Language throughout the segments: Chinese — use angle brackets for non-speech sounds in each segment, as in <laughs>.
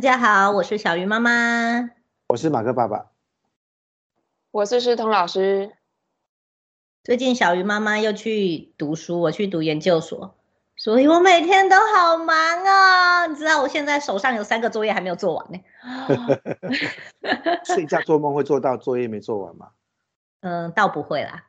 大家好，我是小鱼妈妈，我是马克爸爸，我是诗彤老师。最近小鱼妈妈又去读书，我去读研究所，所以我每天都好忙啊！你知道我现在手上有三个作业还没有做完呢。<laughs> 睡觉做梦会做到作业没做完吗？<laughs> 嗯，倒不会啦。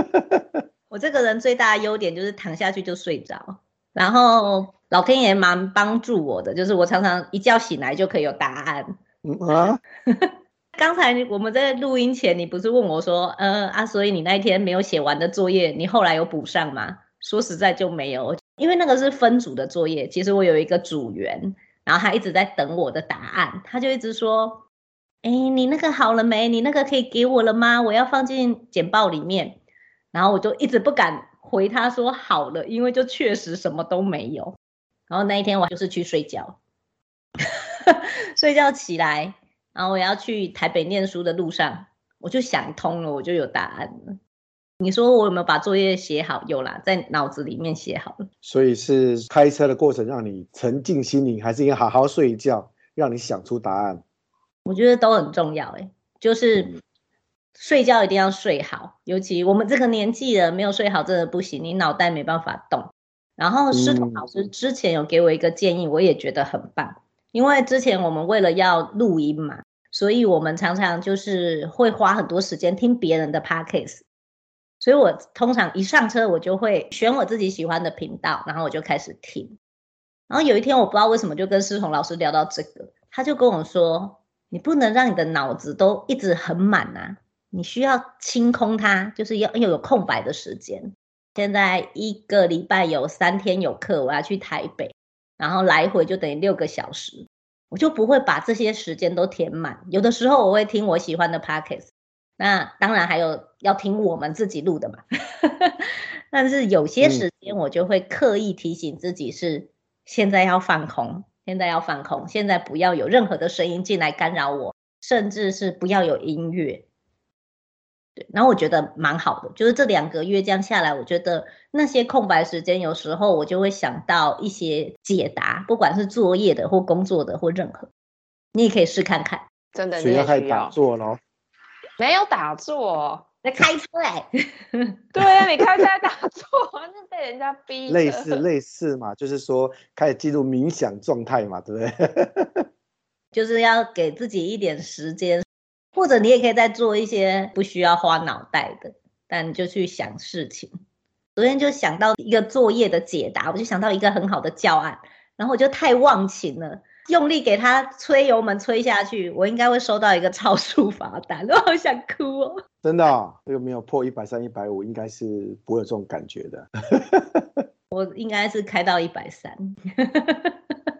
<laughs> 我这个人最大的优点就是躺下去就睡着，然后老天爷蛮帮助我的，就是我常常一觉醒来就可以有答案。嗯啊，<laughs> 刚才我们在录音前，你不是问我说，呃啊，所以你那一天没有写完的作业，你后来有补上吗？说实在就没有，因为那个是分组的作业。其实我有一个组员，然后他一直在等我的答案，他就一直说。哎，你那个好了没？你那个可以给我了吗？我要放进简报里面。然后我就一直不敢回他说好了，因为就确实什么都没有。然后那一天我就是去睡觉，<laughs> 睡觉起来，然后我要去台北念书的路上，我就想通了，我就有答案了。你说我有没有把作业写好？有啦，在脑子里面写好了。所以是开车的过程让你沉浸心灵，还是应该好好睡一觉，让你想出答案？我觉得都很重要，哎，就是睡觉一定要睡好，尤其我们这个年纪了，没有睡好真的不行，你脑袋没办法动。然后师彤老师之前有给我一个建议，我也觉得很棒，因为之前我们为了要录音嘛，所以我们常常就是会花很多时间听别人的 podcast，所以我通常一上车我就会选我自己喜欢的频道，然后我就开始听。然后有一天我不知道为什么就跟师彤老师聊到这个，他就跟我说。你不能让你的脑子都一直很满啊！你需要清空它，就是要要有空白的时间。现在一个礼拜有三天有课，我要去台北，然后来回就等于六个小时，我就不会把这些时间都填满。有的时候我会听我喜欢的 podcast，那当然还有要听我们自己录的嘛。<laughs> 但是有些时间我就会刻意提醒自己是现在要放空。现在要放空，现在不要有任何的声音进来干扰我，甚至是不要有音乐。对，然后我觉得蛮好的，就是这两个月这样下来，我觉得那些空白时间，有时候我就会想到一些解答，不管是作业的或工作的或任何，你也可以试看看。真的，你要开始打坐咯？没有打坐。<laughs> 在开车哎，对啊，你开车在打坐，<laughs> 是被人家逼。类似类似嘛，就是说开始进入冥想状态嘛，对不对？<laughs> 就是要给自己一点时间，或者你也可以再做一些不需要花脑袋的，但就去想事情。昨天就想到一个作业的解答，我就想到一个很好的教案，然后我就太忘情了。用力给他催油门催下去，我应该会收到一个 <laughs> 超速罚单，我好想哭哦！真的、哦，这个没有破一百三、一百五，应该是不会有这种感觉的。<laughs> 我应该是开到一百三，<laughs>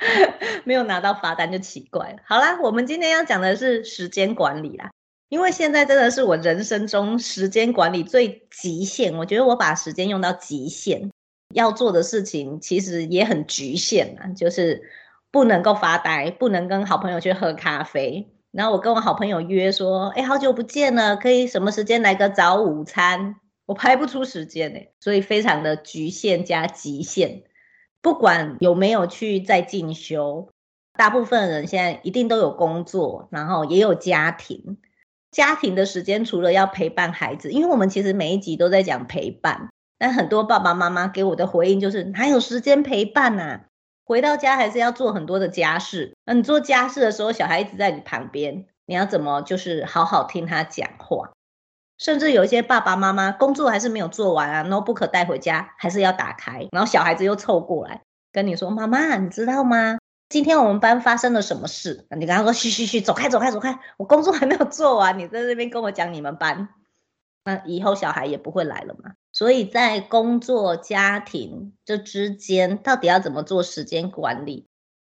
<laughs> 没有拿到罚单就奇怪。好啦，我们今天要讲的是时间管理啦，因为现在真的是我人生中时间管理最极限，我觉得我把时间用到极限，要做的事情其实也很局限啊，就是。不能够发呆，不能跟好朋友去喝咖啡。然后我跟我好朋友约说，哎，好久不见了，可以什么时间来个早午餐？我排不出时间呢，所以非常的局限加极限。不管有没有去再进修，大部分人现在一定都有工作，然后也有家庭。家庭的时间除了要陪伴孩子，因为我们其实每一集都在讲陪伴，但很多爸爸妈妈给我的回应就是，哪有时间陪伴啊？回到家还是要做很多的家事。那你做家事的时候，小孩一直在你旁边，你要怎么就是好好听他讲话？甚至有一些爸爸妈妈工作还是没有做完啊，notebook 带回家还是要打开，然后小孩子又凑过来跟你说：“妈妈，你知道吗？今天我们班发生了什么事？”你跟他说：“嘘嘘嘘，走开走开走开，我工作还没有做完，你在这边跟我讲你们班。”那以后小孩也不会来了嘛。所以在工作、家庭这之间，到底要怎么做时间管理？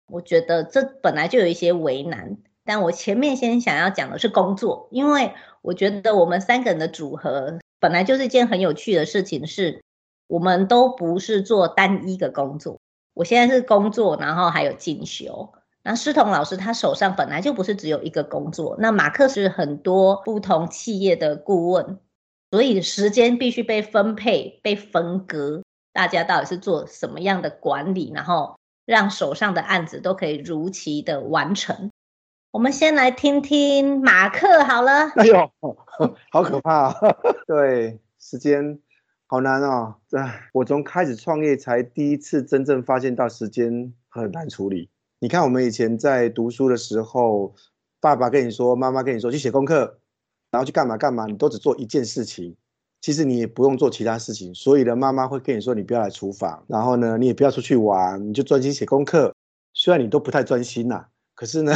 我觉得这本来就有一些为难。但我前面先想要讲的是工作，因为我觉得我们三个人的组合本来就是一件很有趣的事情，是我们都不是做单一个工作。我现在是工作，然后还有进修。那诗彤老师他手上本来就不是只有一个工作，那马克是很多不同企业的顾问。所以时间必须被分配、被分割，大家到底是做什么样的管理，然后让手上的案子都可以如期的完成。我们先来听听马克好了。哎呦，<laughs> 好可怕啊！<laughs> 对，时间好难哦。哎，我从开始创业才第一次真正发现到时间很难处理。你看，我们以前在读书的时候，爸爸跟你说，妈妈跟你说去写功课，然后去干嘛干嘛，你都只做一件事情。其实你也不用做其他事情。所以呢，妈妈会跟你说，你不要来厨房，然后呢，你也不要出去玩，你就专心写功课。虽然你都不太专心呐、可是呢，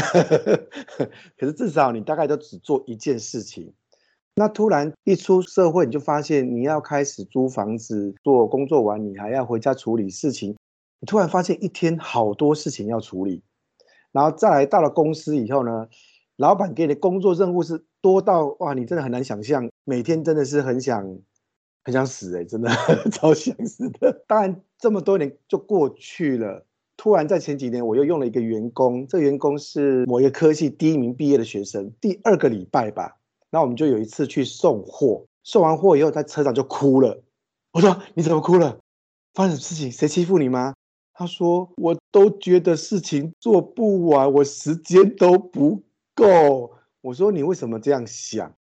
可是至少你大概都只做一件事情。那突然一出社会，你就发现你要开始租房子、做工作完，你还要回家处理事情。你突然发现一天好多事情要处理，然后再来到了公司以后呢，老板给你的工作任务是多到哇，你真的很难想象，每天真的是很想很想死哎，真的 <laughs> 超想死的。当然这么多年就过去了。突然在前几年，我又用了一个员工，这个员工是某一个科系第一名毕业的学生。第二个礼拜吧，那我们就有一次去送货，送完货以后，在车上就哭了。我说：“你怎么哭了？发生什么事情？谁欺负你吗？”他说：“我都觉得事情做不完，我时间都不够。”我说：“你为什么这样想？”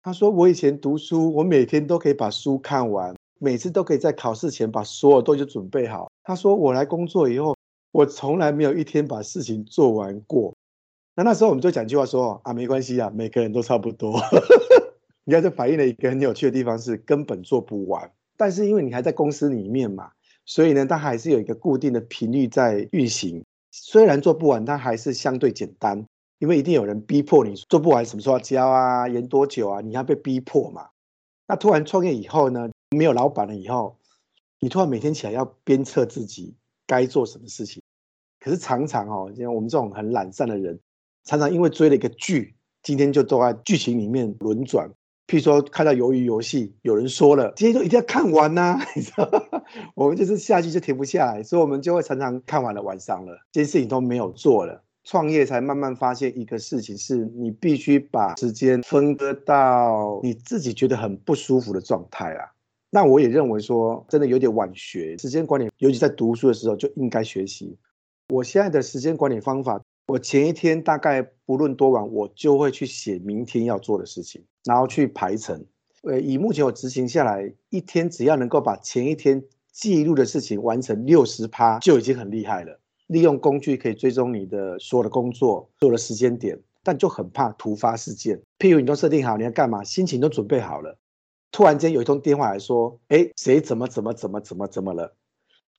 他说：“我以前读书，我每天都可以把书看完，每次都可以在考试前把所有东西准备好。”他说：“我来工作以后。”我从来没有一天把事情做完过。那那时候我们就讲句话说啊，没关系啊，每个人都差不多。<laughs> 你看，这反映了一个很有趣的地方是根本做不完。但是因为你还在公司里面嘛，所以呢，它还是有一个固定的频率在运行。虽然做不完，它还是相对简单，因为一定有人逼迫你做不完，什么时候要交啊，延多久啊，你要被逼迫嘛。那突然创业以后呢，没有老板了以后，你突然每天起来要鞭策自己。该做什么事情，可是常常哦，像我们这种很懒散的人，常常因为追了一个剧，今天就都在剧情里面轮转。譬如说看到鱿鱼游戏，有人说了，今天就一定要看完呐、啊，<laughs> 你知道？我们就是下去就停不下来，所以我们就会常常看完了晚上了，这些事情都没有做了。创业才慢慢发现一个事情，是你必须把时间分割到你自己觉得很不舒服的状态啦。那我也认为说，真的有点晚学时间管理，尤其在读书的时候就应该学习。我现在的时间管理方法，我前一天大概不论多晚，我就会去写明天要做的事情，然后去排程。呃，以目前我执行下来，一天只要能够把前一天记录的事情完成六十趴，就已经很厉害了。利用工具可以追踪你的所有的工作，所有的时间点，但就很怕突发事件。譬如你都设定好你要干嘛，心情都准备好了。突然间有一通电话来说，哎，谁怎么怎么怎么怎么怎么了？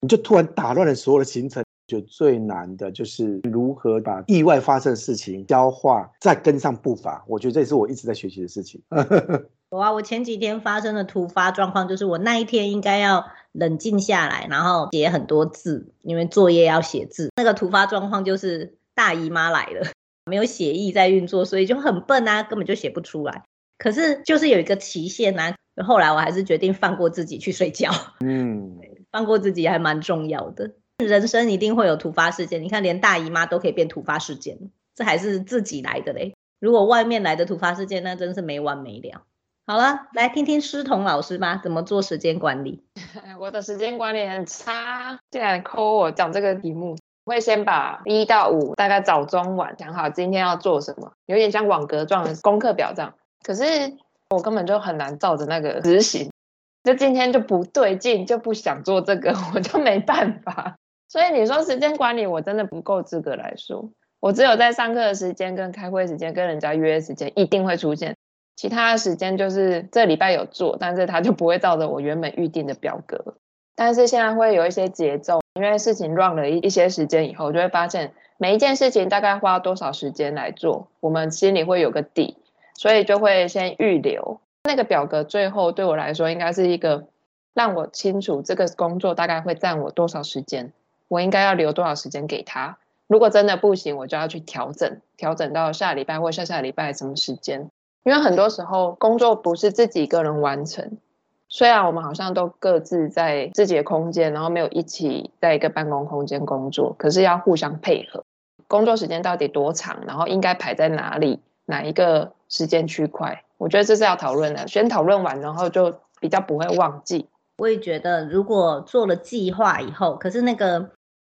你就突然打乱了所有的行程。就最难的就是如何把意外发生的事情消化，再跟上步伐。我觉得这也是我一直在学习的事情。有啊，我前几天发生的突发状况就是，我那一天应该要冷静下来，然后写很多字，因为作业要写字。那个突发状况就是大姨妈来了，<laughs> 没有血液在运作，所以就很笨啊，根本就写不出来。可是就是有一个期限啊。后来我还是决定放过自己去睡觉。嗯，<laughs> 放过自己还蛮重要的。人生一定会有突发事件，你看连大姨妈都可以变突发事件，这还是自己来的嘞。如果外面来的突发事件，那真是没完没了。好了，来听听诗彤老师吧，怎么做时间管理？<laughs> 我的时间管理很差。竟然扣我讲这个题目，我会先把一到五大概早中晚讲好今天要做什么，有点像网格状的功课表这样。可是。我根本就很难照着那个执行，就今天就不对劲，就不想做这个，<laughs> 我就没办法。所以你说时间管理，我真的不够资格来说。我只有在上课的时间、跟开会时间、跟人家约时间一定会出现，其他的时间就是这礼拜有做，但是他就不会照着我原本预定的表格。但是现在会有一些节奏，因为事情 run 了一一些时间以后，就会发现每一件事情大概花多少时间来做，我们心里会有个底。所以就会先预留那个表格，最后对我来说应该是一个让我清楚这个工作大概会占我多少时间，我应该要留多少时间给他。如果真的不行，我就要去调整，调整到下礼拜或下下礼拜什么时间。因为很多时候工作不是自己一个人完成，虽然我们好像都各自在自己的空间，然后没有一起在一个办公空间工作，可是要互相配合。工作时间到底多长，然后应该排在哪里，哪一个？时间区块，我觉得这是要讨论的。先讨论完，然后就比较不会忘记。我也觉得，如果做了计划以后，可是那个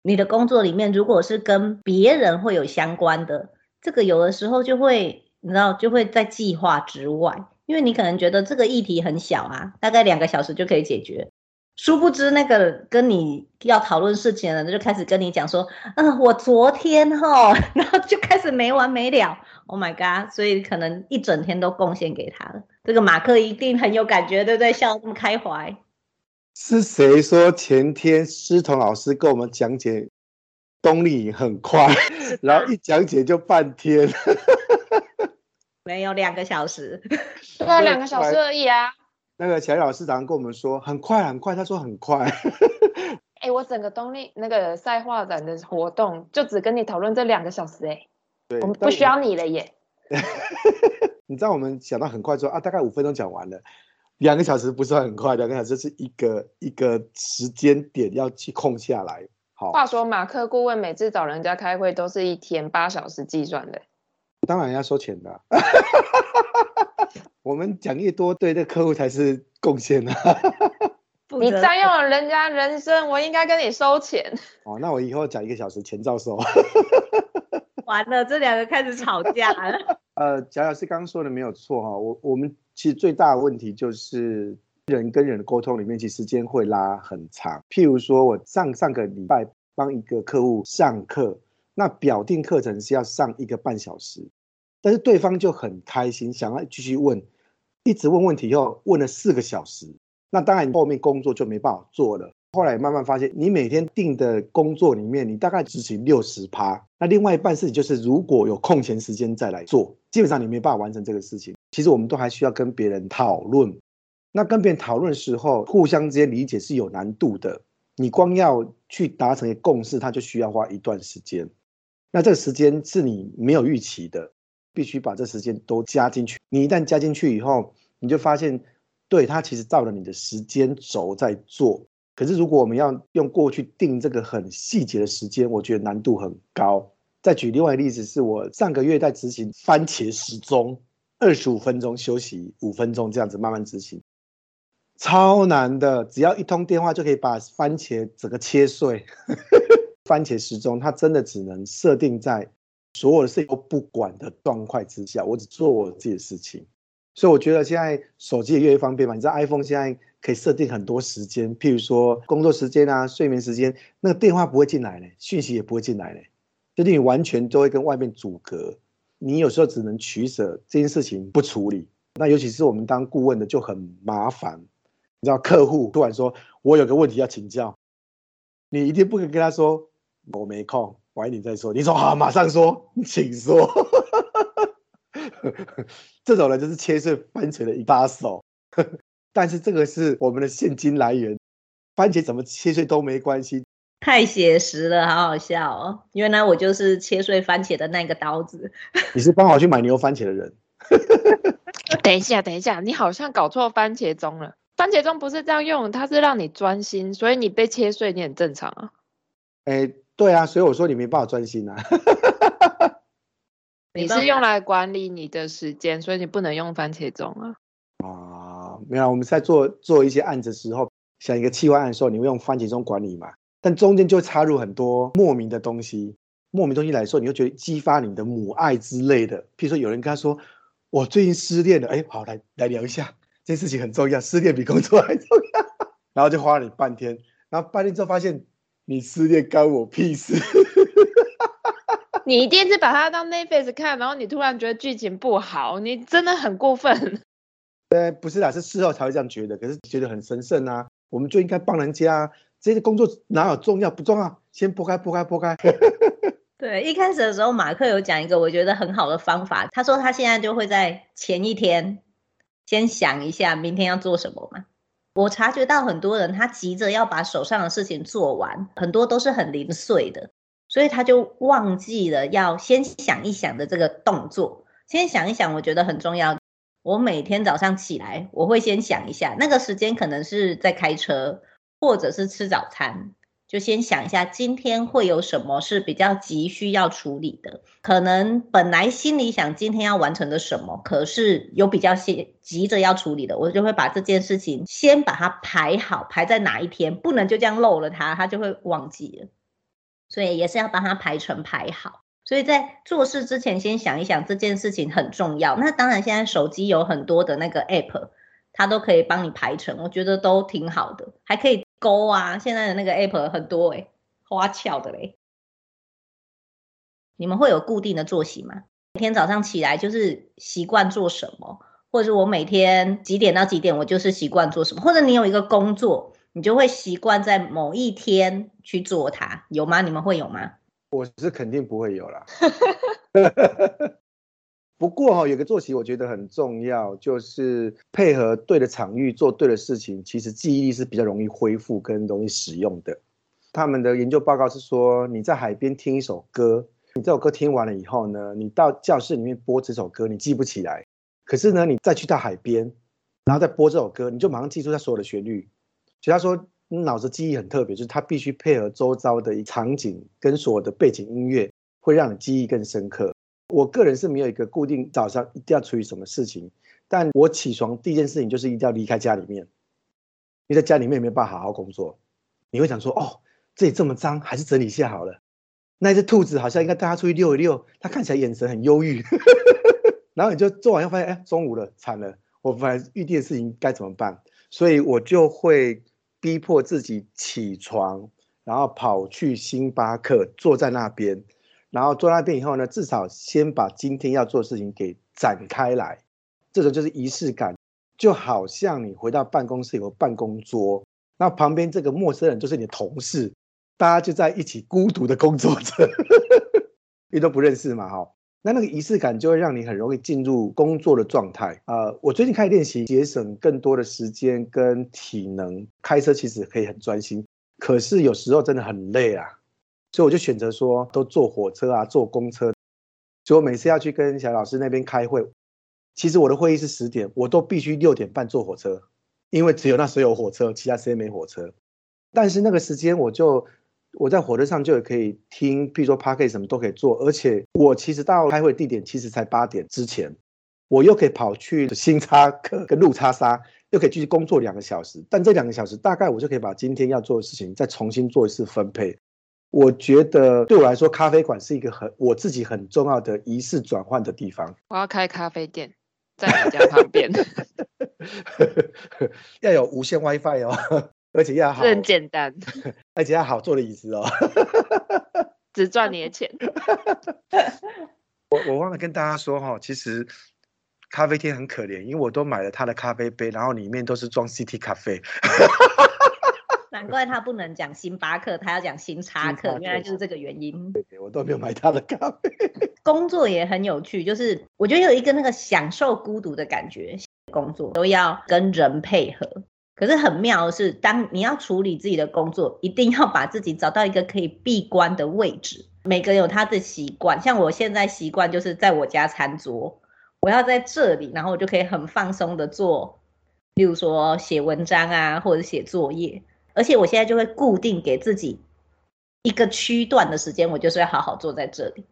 你的工作里面，如果是跟别人会有相关的，这个有的时候就会，你知道，就会在计划之外，因为你可能觉得这个议题很小啊，大概两个小时就可以解决。殊不知，那个跟你要讨论事情的人就开始跟你讲说，嗯、我昨天哈，<laughs> 然后就开始没完没了。Oh my god！所以可能一整天都贡献给他了。这个马克一定很有感觉，对不对？笑得这么开怀。是谁说前天师彤老师跟我们讲解动力很快，然后一讲解就半天？<laughs> 没有两个小时，对啊，两个小时而已啊。那个小叶老师早上跟我们说很快很快，他说很快。<laughs> 哎、欸，我整个动力那个赛画展的活动就只跟你讨论这两个小时哎、我们不需要你了耶。<laughs> 你知道我们想到很快说啊，大概五分钟讲完了，两个小时不算很快，两个小时是一个一个时间点要去空下来。好，话说马克顾问每次找人家开会都是一天八小时计算的，当然要收钱的。<laughs> 我们讲越多，对这客户才是贡献啊！你占用了人家人生，我应该跟你收钱。哦，那我以后讲一个小时，钱照收。完了，这两个开始吵架了。<laughs> 呃，贾老师刚刚说的没有错哈，我我们其实最大的问题就是人跟人的沟通里面，其实时间会拉很长。譬如说我上上个礼拜帮一个客户上课，那表定课程是要上一个半小时，但是对方就很开心，想要继续问。一直问问题，又问了四个小时，那当然后面工作就没办法做了。后来慢慢发现，你每天定的工作里面，你大概执行六十趴，那另外一半事情就是如果有空闲时间再来做，基本上你没办法完成这个事情。其实我们都还需要跟别人讨论，那跟别人讨论的时候，互相之间理解是有难度的。你光要去达成一个共识，它就需要花一段时间。那这个时间是你没有预期的。必须把这时间都加进去。你一旦加进去以后，你就发现，对，它其实照了你的时间轴在做。可是如果我们要用过去定这个很细节的时间，我觉得难度很高。再举另外一个例子，是我上个月在执行番茄时钟，二十五分钟休息五分钟这样子慢慢执行，超难的。只要一通电话就可以把番茄整个切碎。<laughs> 番茄时钟它真的只能设定在。所有的事都不管的状况之下，我只做我自己的事情，所以我觉得现在手机也越来越方便嘛。你知道 iPhone 现在可以设定很多时间，譬如说工作时间啊、睡眠时间，那个电话不会进来呢，讯息也不会进来呢，就你完全都会跟外面阻隔。你有时候只能取舍这件事情不处理。那尤其是我们当顾问的就很麻烦，你知道客户突然说我有个问题要请教，你一定不可以跟他说我没空。晚一点再说。你说好，马上说，请说。<laughs> 这种人就是切碎番茄的一把手。但是这个是我们的现金来源，番茄怎么切碎都没关系。太写实了，好好笑哦！原来我就是切碎番茄的那个刀子。<laughs> 你是帮我去买牛番茄的人。<laughs> 等一下，等一下，你好像搞错番茄钟了。番茄钟不是这样用，它是让你专心，所以你被切碎，你很正常啊。哎。对啊，所以我说你没办法专心啊。<laughs> 你是用来管理你的时间，所以你不能用番茄钟啊。没有，我们在做做一些案子的时候，想一个企划案的时候，你会用番茄钟管理嘛？但中间就插入很多莫名的东西，莫名东西来说，你会觉得激发你的母爱之类的。譬如说，有人跟他说：“我最近失恋了。”哎，好，来来聊一下，这件事情很重要，失恋比工作还重要。<laughs> 然后就花了你半天，然后半天之后发现。你失恋干我屁事！<laughs> 你一定是把它当 Netflix 看，然后你突然觉得剧情不好，你真的很过分。呃，不是啦，是事后才会这样觉得，可是觉得很神圣啊，我们就应该帮人家。这些工作哪有重要不重要？先拨开，拨开，拨开。<laughs> 对，一开始的时候，马克有讲一个我觉得很好的方法，他说他现在就会在前一天先想一下明天要做什么嘛。我察觉到很多人他急着要把手上的事情做完，很多都是很零碎的，所以他就忘记了要先想一想的这个动作。先想一想，我觉得很重要。我每天早上起来，我会先想一下，那个时间可能是在开车，或者是吃早餐。就先想一下，今天会有什么是比较急需要处理的？可能本来心里想今天要完成的什么，可是有比较急急着要处理的，我就会把这件事情先把它排好，排在哪一天，不能就这样漏了它，它就会忘记了。所以也是要帮他排成排好。所以在做事之前，先想一想这件事情很重要。那当然，现在手机有很多的那个 app，它都可以帮你排程，我觉得都挺好的，还可以勾啊。现在的那个 app 很多诶，花俏的嘞。你们会有固定的作息吗？每天早上起来就是习惯做什么，或者是我每天几点到几点，我就是习惯做什么，或者你有一个工作，你就会习惯在某一天去做它，有吗？你们会有吗？我是肯定不会有啦。<laughs> <laughs> 不过哈，有个作息我觉得很重要，就是配合对的场域做对的事情，其实记忆力是比较容易恢复跟容易使用的。他们的研究报告是说，你在海边听一首歌，你这首歌听完了以后呢，你到教室里面播这首歌，你记不起来。可是呢，你再去到海边，然后再播这首歌，你就马上记住它所有的旋律。所以他说。脑子记忆很特别，就是它必须配合周遭的场景跟所有的背景音乐，会让你记忆更深刻。我个人是没有一个固定早上一定要处理什么事情，但我起床第一件事情就是一定要离开家里面。你在家里面没有办法好好工作，你会想说：哦，这里这么脏，还是整理一下好了。那只兔子好像应该带它出去遛一遛，它看起来眼神很忧郁。<laughs> 然后你就做完，又发现哎，中午了，惨了，我本来预定的事情该怎么办？所以我就会。逼迫自己起床，然后跑去星巴克，坐在那边，然后坐那边以后呢，至少先把今天要做的事情给展开来。这种就是仪式感，就好像你回到办公室有个办公桌，那旁边这个陌生人就是你的同事，大家就在一起孤独的工作着，<laughs> 因为都不认识嘛，哈。那那个仪式感就会让你很容易进入工作的状态。呃，我最近开始练习节省更多的时间跟体能，开车其实可以很专心，可是有时候真的很累啊，所以我就选择说都坐火车啊，坐公车。所以我每次要去跟小老师那边开会，其实我的会议是十点，我都必须六点半坐火车，因为只有那时候有火车，其他时间没火车。但是那个时间我就。我在火车上就也可以听，譬如说 Podcast 什么都可以做，而且我其实到开会地点其实才八点之前，我又可以跑去新插科跟路叉沙，又可以继续工作两个小时。但这两个小时大概我就可以把今天要做的事情再重新做一次分配。我觉得对我来说，咖啡馆是一个很我自己很重要的仪式转换的地方。我要开咖啡店，在你家旁边，<laughs> 要有无线 WiFi 哦。而且要好，很简单。<laughs> 而且要好坐的椅子哦，<laughs> 只赚你的钱。<laughs> 我我忘了跟大家说哈，其实咖啡厅很可怜，因为我都买了他的咖啡杯，然后里面都是装 CT 咖啡。难怪他不能讲星巴克，他要讲星巴克，原来就是这个原因。对对，我都没有买他的咖啡。工作也很有趣，就是我觉得有一个那个享受孤独的感觉，工作都要跟人配合。可是很妙的是，当你要处理自己的工作，一定要把自己找到一个可以闭关的位置。每个人有他的习惯，像我现在习惯就是在我家餐桌，我要在这里，然后我就可以很放松的做，例如说写文章啊，或者写作业。而且我现在就会固定给自己一个区段的时间，我就是要好好坐在这里，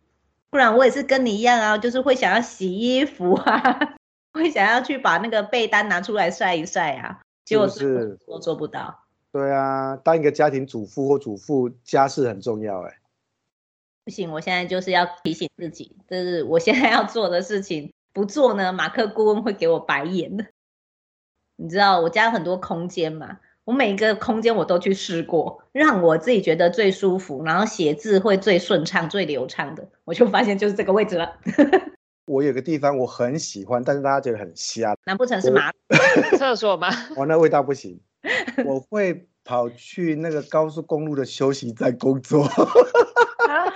不然我也是跟你一样啊，就是会想要洗衣服啊，<laughs> 会想要去把那个被单拿出来晒一晒啊。结果是我做不到。对啊，当一个家庭主妇或主妇，家事很重要哎。不行，我现在就是要提醒自己，就是我现在要做的事情。不做呢，马克顾问会给我白眼的。<laughs> 你知道我家有很多空间嘛？我每一个空间我都去试过，让我自己觉得最舒服，然后写字会最顺畅、最流畅的，我就发现就是这个位置了。我有个地方我很喜欢，但是大家觉得很瞎。难不成是马 <laughs> 厕所吗？我 <laughs> 那味道不行。<laughs> 我会跑去那个高速公路的休息站工作。啊，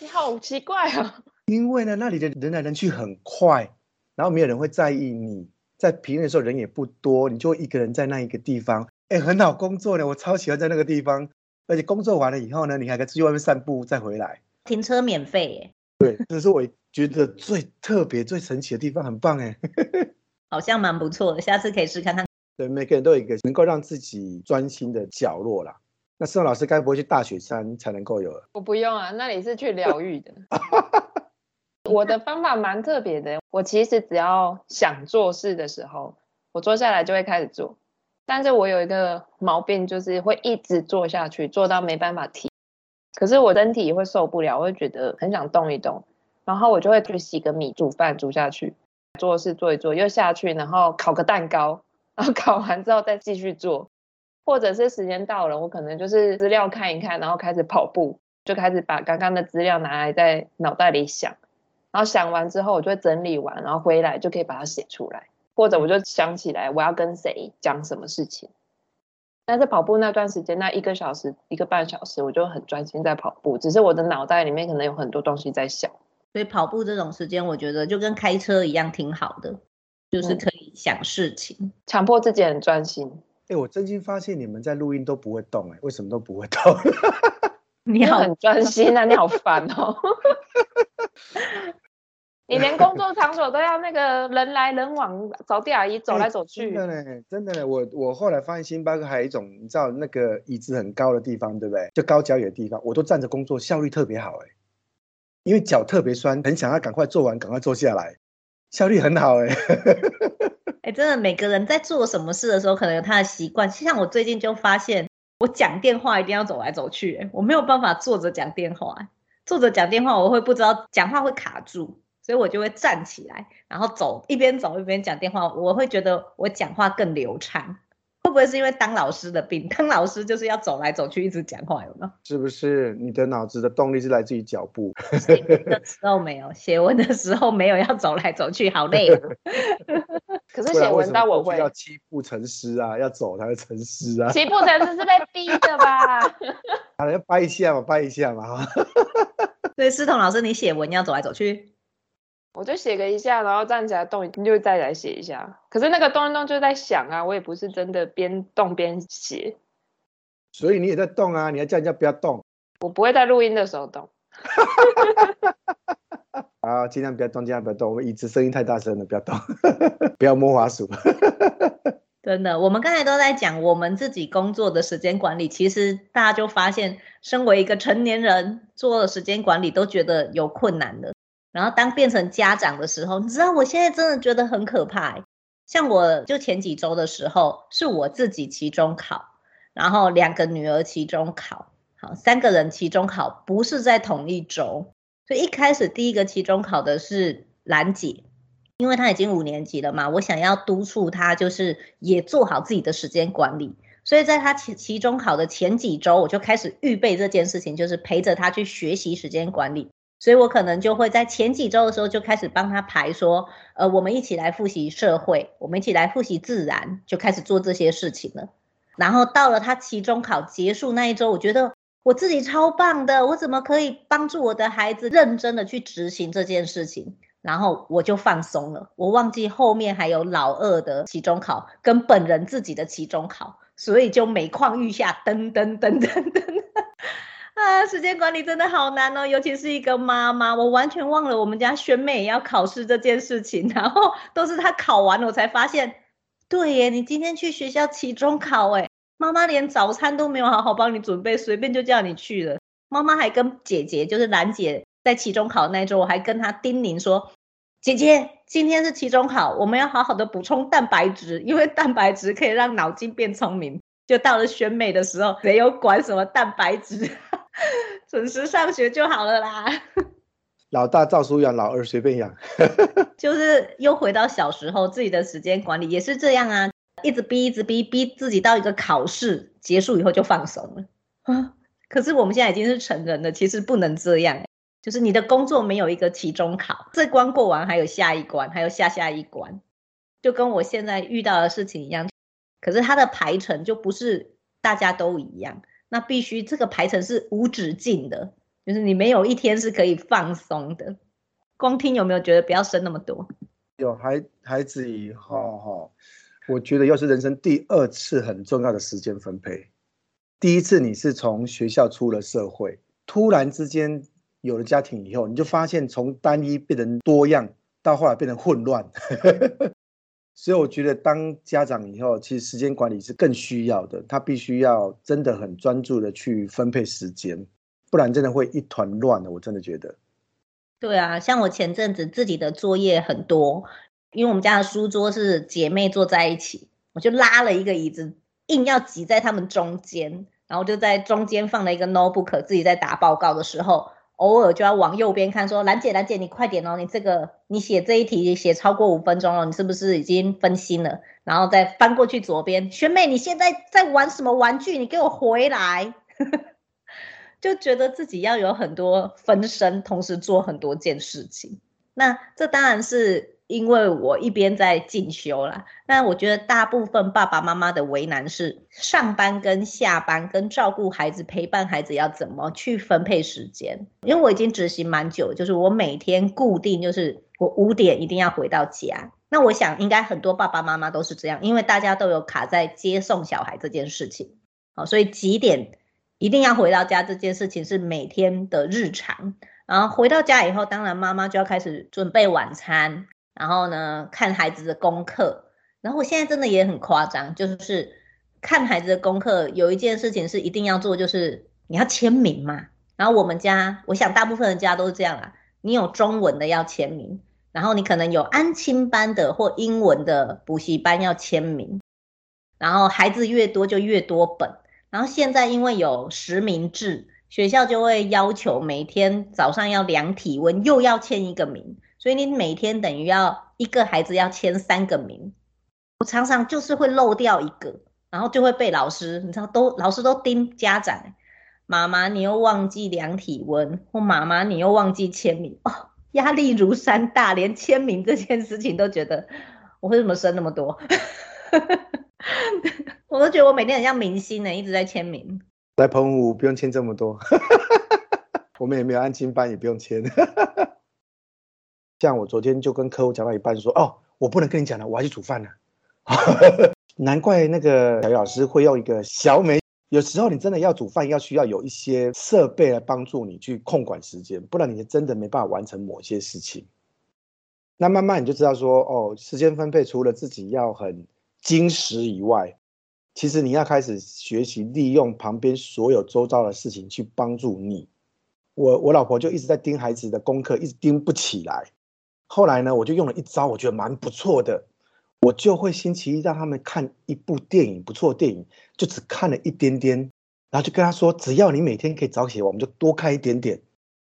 你好奇怪啊！因为呢，那里的人来人去很快，然后没有人会在意你。在平日的时候人也不多，你就一个人在那一个地方，哎，很好工作呢。我超喜欢在那个地方，而且工作完了以后呢，你还可以出去外面散步再回来。停车免费耶。对，这是我觉得最特别、最神奇的地方，很棒哎，<laughs> 好像蛮不错的，下次可以试看看。对，每个人都有一个能够让自己专心的角落啦。那思彤老师该不会去大雪山才能够有？我不用啊，那里是去 <laughs> 疗愈的。我的方法蛮特别的，我其实只要想做事的时候，我坐下来就会开始做。但是我有一个毛病，就是会一直做下去，做到没办法停。可是我身体会受不了，我会觉得很想动一动，然后我就会去洗个米，煮饭煮下去，做事做一做，又下去，然后烤个蛋糕，然后烤完之后再继续做，或者是时间到了，我可能就是资料看一看，然后开始跑步，就开始把刚刚的资料拿来在脑袋里想，然后想完之后，我就会整理完，然后回来就可以把它写出来，或者我就想起来我要跟谁讲什么事情。但是跑步那段时间，那一个小时、一个半小时，我就很专心在跑步。只是我的脑袋里面可能有很多东西在想。所以跑步这种时间，我觉得就跟开车一样，挺好的，就是可以想事情，嗯、强迫自己很专心。哎、欸，我真心发现你们在录音都不会动、欸，哎，为什么都不会动？<laughs> 你好很专心啊，你好烦哦。<laughs> 你连工作场所都要那个人来人往，扫地阿姨走来走去。欸、真的呢，真的呢。我我后来发现星巴克还有一种，你知道那个椅子很高的地方，对不对？就高脚椅的地方，我都站着工作，效率特别好哎。因为脚特别酸，很想要赶快做完，赶快坐下来，效率很好哎。哎、欸，真的，每个人在做什么事的时候，可能有他的习惯。像我最近就发现，我讲电话一定要走来走去，我没有办法坐着讲电话。坐着讲电话，我会不知道讲话会卡住。所以我就会站起来，然后走，一边走一边讲电话，我会觉得我讲话更流畅。会不会是因为当老师的病？当老师就是要走来走去，一直讲话，有没有？是不是你的脑子的动力是来自于脚步？<laughs> 写文的时候没有，写文的时候没有要走来走去，好累啊。<laughs> 可是写文到我会要七步成诗啊，要走才会成诗啊。七步成诗是被逼的吧？<laughs> 好，要掰一下嘛，掰一下嘛。所以思彤老师，你写文要走来走去？我就写个一下，然后站起来动，你就再来写一下。可是那个动一动就在想啊，我也不是真的边动边写。所以你也在动啊，你要叫人家不要动。我不会在录音的时候动。<laughs> 啊，尽量不要动，尽量不要动。我们椅子声音太大声了，不要动，<laughs> 不要摸滑鼠。<laughs> 真的，我们刚才都在讲我们自己工作的时间管理，其实大家就发现，身为一个成年人做了时间管理都觉得有困难的。然后当变成家长的时候，你知道我现在真的觉得很可怕。像我就前几周的时候，是我自己期中考，然后两个女儿期中考，好，三个人期中考不是在同一周，所以一开始第一个期中考的是兰姐，因为她已经五年级了嘛，我想要督促她，就是也做好自己的时间管理，所以在她期期中考的前几周，我就开始预备这件事情，就是陪着她去学习时间管理。所以我可能就会在前几周的时候就开始帮他排说，呃，我们一起来复习社会，我们一起来复习自然，就开始做这些事情了。然后到了他期中考结束那一周，我觉得我自己超棒的，我怎么可以帮助我的孩子认真的去执行这件事情？然后我就放松了，我忘记后面还有老二的期中考跟本人自己的期中考，所以就每况愈下，噔噔噔噔噔噔。<laughs> <laughs> 啊，时间管理真的好难哦，尤其是一个妈妈，我完全忘了我们家萱妹也要考试这件事情，然后都是她考完了我才发现，对耶，你今天去学校期中考，哎，妈妈连早餐都没有好好帮你准备，随便就叫你去了。妈妈还跟姐姐，就是兰姐，在期中考那周，我还跟她叮咛说，姐姐，今天是期中考，我们要好好的补充蛋白质，因为蛋白质可以让脑筋变聪明。就到了选美的时候，谁有管什么蛋白质，<laughs> 准时上学就好了啦。<laughs> 老大照书养，老二随便养。<laughs> 就是又回到小时候，自己的时间管理也是这样啊，一直逼，一直逼，逼自己到一个考试结束以后就放松了啊。可是我们现在已经是成人了，其实不能这样。就是你的工作没有一个期中考，这关过完还有下一关，还有下下一关，就跟我现在遇到的事情一样。可是它的排程就不是大家都一样，那必须这个排程是无止境的，就是你没有一天是可以放松的。光听有没有觉得不要生那么多？有孩孩子以后哈，我觉得又是人生第二次很重要的时间分配。第一次你是从学校出了社会，突然之间有了家庭以后，你就发现从单一变成多样，到后来变成混乱。所以我觉得当家长以后，其实时间管理是更需要的。他必须要真的很专注的去分配时间，不然真的会一团乱的。我真的觉得。对啊，像我前阵子自己的作业很多，因为我们家的书桌是姐妹坐在一起，我就拉了一个椅子，硬要挤在他们中间。然后就在中间放了一个 notebook，自己在打报告的时候，偶尔就要往右边看，说兰姐兰姐，你快点哦，你这个你写这一题写超过五分钟了，你是不是已经分心了？然后再翻过去左边，学妹你现在在玩什么玩具？你给我回来！<laughs> 就觉得自己要有很多分身，同时做很多件事情。那这当然是因为我一边在进修啦。那我觉得大部分爸爸妈妈的为难是上班跟下班跟照顾孩子、陪伴孩子要怎么去分配时间。因为我已经执行蛮久，就是我每天固定就是我五点一定要回到家。那我想应该很多爸爸妈妈都是这样，因为大家都有卡在接送小孩这件事情。好，所以几点？一定要回到家这件事情是每天的日常，然后回到家以后，当然妈妈就要开始准备晚餐，然后呢，看孩子的功课。然后我现在真的也很夸张，就是看孩子的功课，有一件事情是一定要做，就是你要签名嘛。然后我们家，我想大部分的家都是这样啊，你有中文的要签名，然后你可能有安亲班的或英文的补习班要签名，然后孩子越多就越多本。然后现在因为有实名制，学校就会要求每天早上要量体温，又要签一个名，所以你每天等于要一个孩子要签三个名。我常常就是会漏掉一个，然后就会被老师，你知道都老师都盯家长，妈妈你又忘记量体温，或妈妈你又忘记签名，哦，压力如山大，连签名这件事情都觉得我为什么生那么多？<laughs> 我都觉得我每天很像明星呢，一直在签名。来澎湖不用签这么多，<laughs> 我们也没有安亲班，也不用签。像我昨天就跟客户讲到一半，说：“哦，我不能跟你讲了，我要去煮饭了。<laughs> ”难怪那个小鱼老师会用一个小美。有时候你真的要煮饭，要需要有一些设备来帮助你去控管时间，不然你真的没办法完成某些事情。那慢慢你就知道说：“哦，时间分配除了自己要很。”精实以外，其实你要开始学习利用旁边所有周遭的事情去帮助你。我我老婆就一直在盯孩子的功课，一直盯不起来。后来呢，我就用了一招，我觉得蛮不错的。我就会星期一让他们看一部电影，不错电影，就只看了一点点，然后就跟他说，只要你每天可以早写完，我们就多看一点点。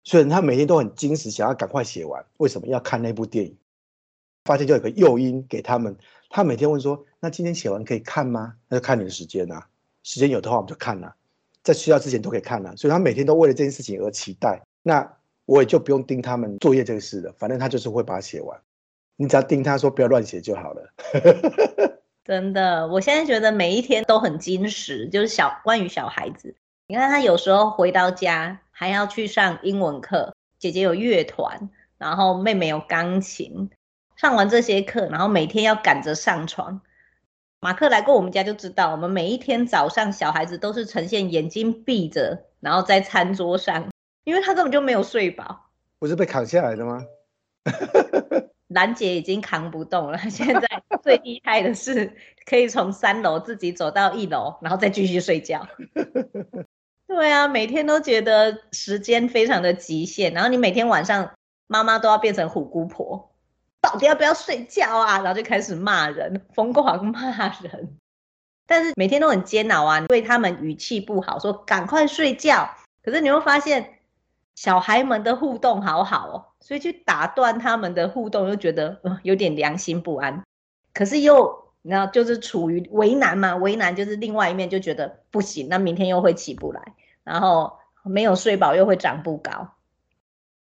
所以他每天都很精实，想要赶快写完。为什么要看那部电影？发现就有个诱因给他们。他每天问说：“那今天写完可以看吗？”那就看你的时间啊，时间有的话我们就看了，在睡觉之前都可以看了。所以他每天都为了这件事情而期待。那我也就不用盯他们作业这个事了，反正他就是会把它写完。你只要盯他说不要乱写就好了。<laughs> 真的，我现在觉得每一天都很精实，就是小关于小孩子。你看他有时候回到家还要去上英文课，姐姐有乐团，然后妹妹有钢琴。上完这些课，然后每天要赶着上床。马克来过我们家就知道，我们每一天早上小孩子都是呈现眼睛闭着，然后在餐桌上，因为他根本就没有睡饱。不是被扛下来的吗？<laughs> 兰姐已经扛不动了，<laughs> 现在最厉害的是可以从三楼自己走到一楼，然后再继续睡觉。<laughs> 对啊，每天都觉得时间非常的极限，然后你每天晚上妈妈都要变成虎姑婆。到底要不要睡觉啊？然后就开始骂人，疯狂骂人。但是每天都很煎熬啊，对他们语气不好，说赶快睡觉。可是你会发现，小孩们的互动好好哦，所以去打断他们的互动，又觉得呃有点良心不安。可是又，那就是处于为难嘛，为难就是另外一面就觉得不行，那明天又会起不来，然后没有睡饱又会长不高。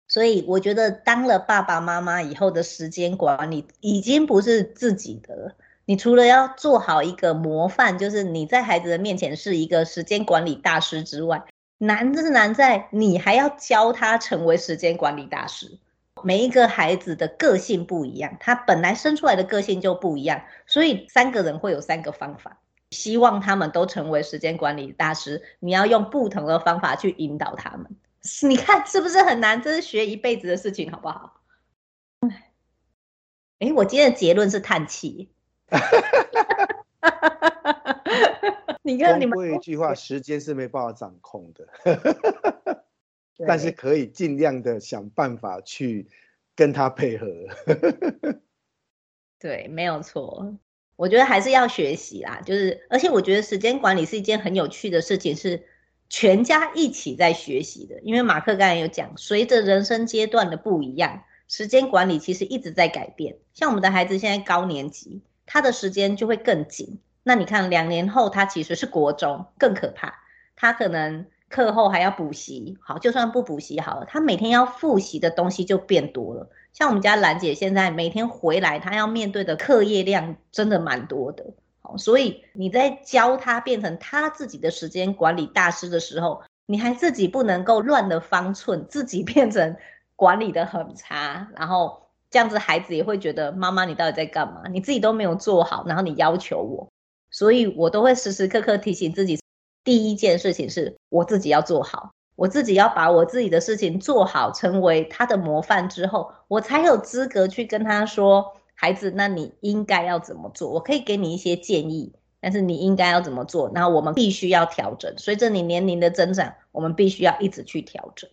所以我觉得当了爸爸妈妈以后的时间管理已经不是自己的了。你除了要做好一个模范，就是你在孩子的面前是一个时间管理大师之外，难是难在你还要教他成为时间管理大师。每一个孩子的个性不一样，他本来生出来的个性就不一样，所以三个人会有三个方法，希望他们都成为时间管理大师。你要用不同的方法去引导他们。你看是不是很难？这是学一辈子的事情，好不好？哎，我今天的结论是叹气。<laughs> 你看你们说一句话，时间是没办法掌控的，<laughs> 但是可以尽量的想办法去跟他配合。<laughs> 对，没有错。我觉得还是要学习啦，就是而且我觉得时间管理是一件很有趣的事情，是全家一起在学习的。因为马克刚才有讲，随着人生阶段的不一样，时间管理其实一直在改变。像我们的孩子现在高年级，他的时间就会更紧。那你看两年后他其实是国中，更可怕，他可能课后还要补习。好，就算不补习好了，他每天要复习的东西就变多了。像我们家兰姐现在每天回来，她要面对的课业量真的蛮多的。好，所以你在教她变成她自己的时间管理大师的时候，你还自己不能够乱了方寸，自己变成管理得很差，然后这样子孩子也会觉得妈妈你到底在干嘛？你自己都没有做好，然后你要求我，所以我都会时时刻刻提醒自己，第一件事情是我自己要做好。我自己要把我自己的事情做好，成为他的模范之后，我才有资格去跟他说：“孩子，那你应该要怎么做？我可以给你一些建议，但是你应该要怎么做？然后我们必须要调整。随着你年龄的增长，我们必须要一直去调整。”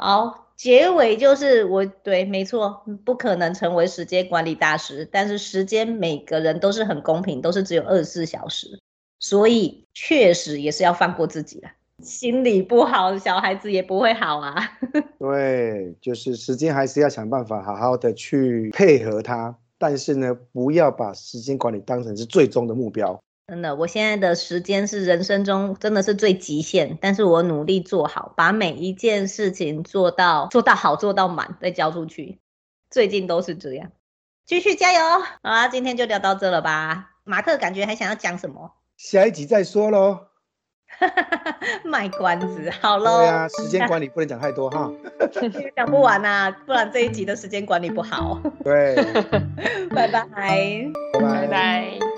好，结尾就是我对，没错，不可能成为时间管理大师，但是时间每个人都是很公平，都是只有二十四小时，所以确实也是要放过自己了。心理不好，小孩子也不会好啊。<laughs> 对，就是时间还是要想办法好好的去配合他，但是呢，不要把时间管理当成是最终的目标。真的，我现在的时间是人生中真的是最极限，但是我努力做好，把每一件事情做到做到好，做到满，再交出去。最近都是这样，继续加油。好啦，今天就聊到这了吧？马克感觉还想要讲什么？下一集再说喽。<laughs> 卖关子，好喽。对啊，时间管理不能讲太多哈，<laughs> 讲不完啊，不然这一集的时间管理不好。<laughs> 对，拜拜，拜拜。